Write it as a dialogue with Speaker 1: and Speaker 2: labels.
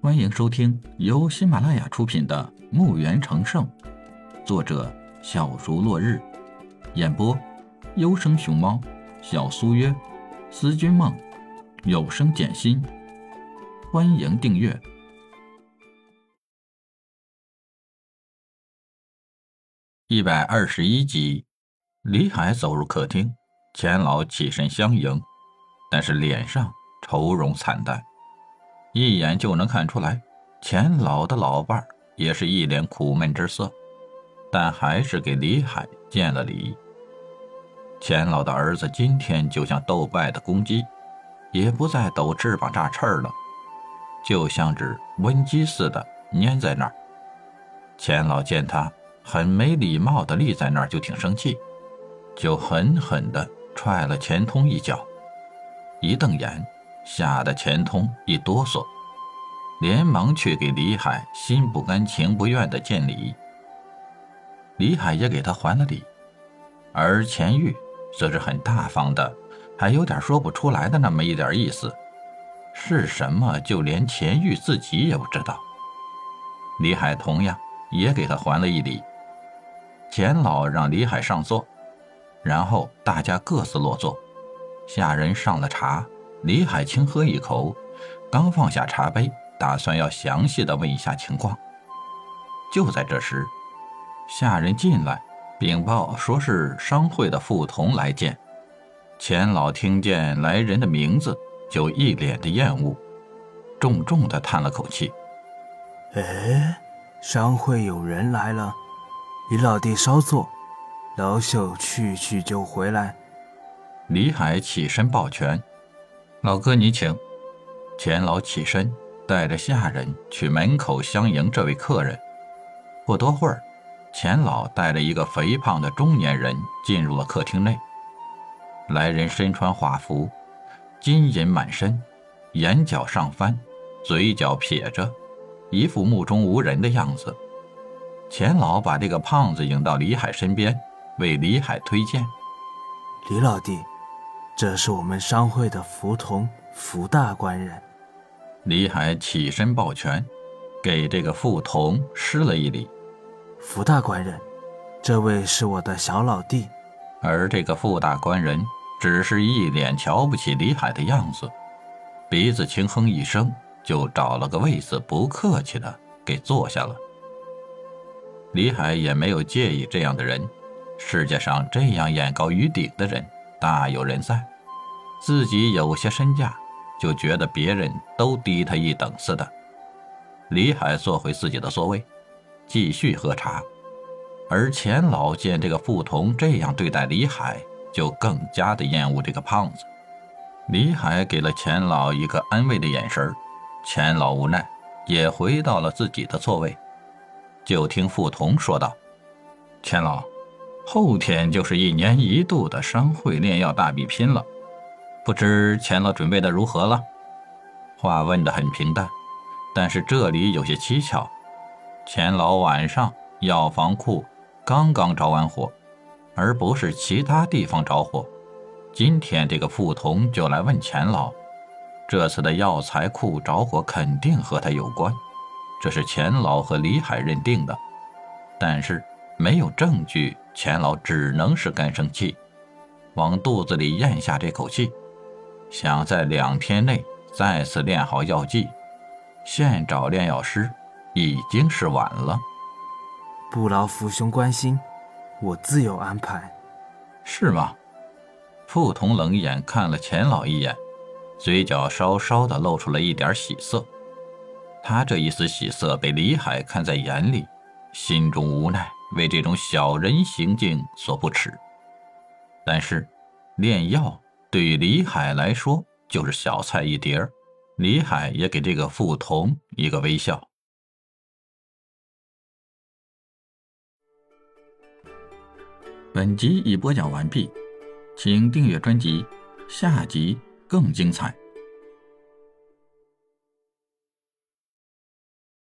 Speaker 1: 欢迎收听由喜马拉雅出品的《墓园成圣》，作者小竹落日，演播优生熊猫、小苏约、思君梦、有声简心。欢迎订阅一百二十一集。李海走入客厅，钱老起身相迎，但是脸上愁容惨淡。一眼就能看出来，钱老的老伴儿也是一脸苦闷之色，但还是给李海见了礼。钱老的儿子今天就像斗败的公鸡，也不再抖翅膀炸翅了，就像只温鸡似的粘在那儿。钱老见他很没礼貌的立在那儿，就挺生气，就狠狠地踹了钱通一脚，一瞪眼。吓得钱通一哆嗦，连忙去给李海心不甘情不愿的见礼。李海也给他还了礼，而钱玉则是很大方的，还有点说不出来的那么一点意思，是什么就连钱玉自己也不知道。李海同样也给他还了一礼。钱老让李海上座，然后大家各自落座，下人上了茶。李海清喝一口，刚放下茶杯，打算要详细的问一下情况。就在这时，下人进来禀报，说是商会的副同来见。钱老听见来人的名字，就一脸的厌恶，重重的叹了口气：“
Speaker 2: 哎，商会有人来了，李老弟稍坐，老朽去去就回来。”
Speaker 1: 李海起身抱拳。老哥，你请。钱老起身，带着下人去门口相迎这位客人。不多会儿，钱老带着一个肥胖的中年人进入了客厅内。来人身穿华服，金银满身，眼角上翻，嘴角撇着，一副目中无人的样子。钱老把这个胖子引到李海身边，为李海推荐：“
Speaker 2: 李老弟。”这是我们商会的福同福大官人，
Speaker 1: 李海起身抱拳，给这个傅同施了一礼。
Speaker 2: 福大官人，这位是我的小老弟。
Speaker 1: 而这个傅大官人只是一脸瞧不起李海的样子，鼻子轻哼一声，就找了个位子，不客气的给坐下了。李海也没有介意这样的人，世界上这样眼高于顶的人。大有人在，自己有些身价，就觉得别人都低他一等似的。李海坐回自己的座位，继续喝茶。而钱老见这个傅同这样对待李海，就更加的厌恶这个胖子。李海给了钱老一个安慰的眼神钱老无奈，也回到了自己的座位。就听傅同说道：“钱老。”后天就是一年一度的商会炼药大比拼了，不知钱老准备的如何了？话问得很平淡，但是这里有些蹊跷。钱老晚上药房库刚刚着完火，而不是其他地方着火。今天这个副童就来问钱老，这次的药材库着火肯定和他有关，这是钱老和李海认定的，但是。没有证据，钱老只能是干生气，往肚子里咽下这口气，想在两天内再次练好药剂，现找炼药师已经是晚了。
Speaker 2: 不劳父兄关心，我自有安排。
Speaker 1: 是吗？傅彤冷眼看了钱老一眼，嘴角稍稍的露出了一点喜色。他这一丝喜色被李海看在眼里，心中无奈。为这种小人行径所不耻，但是炼药对于李海来说就是小菜一碟儿。李海也给这个傅同一个微笑。本集已播讲完毕，请订阅专辑，下集更精彩。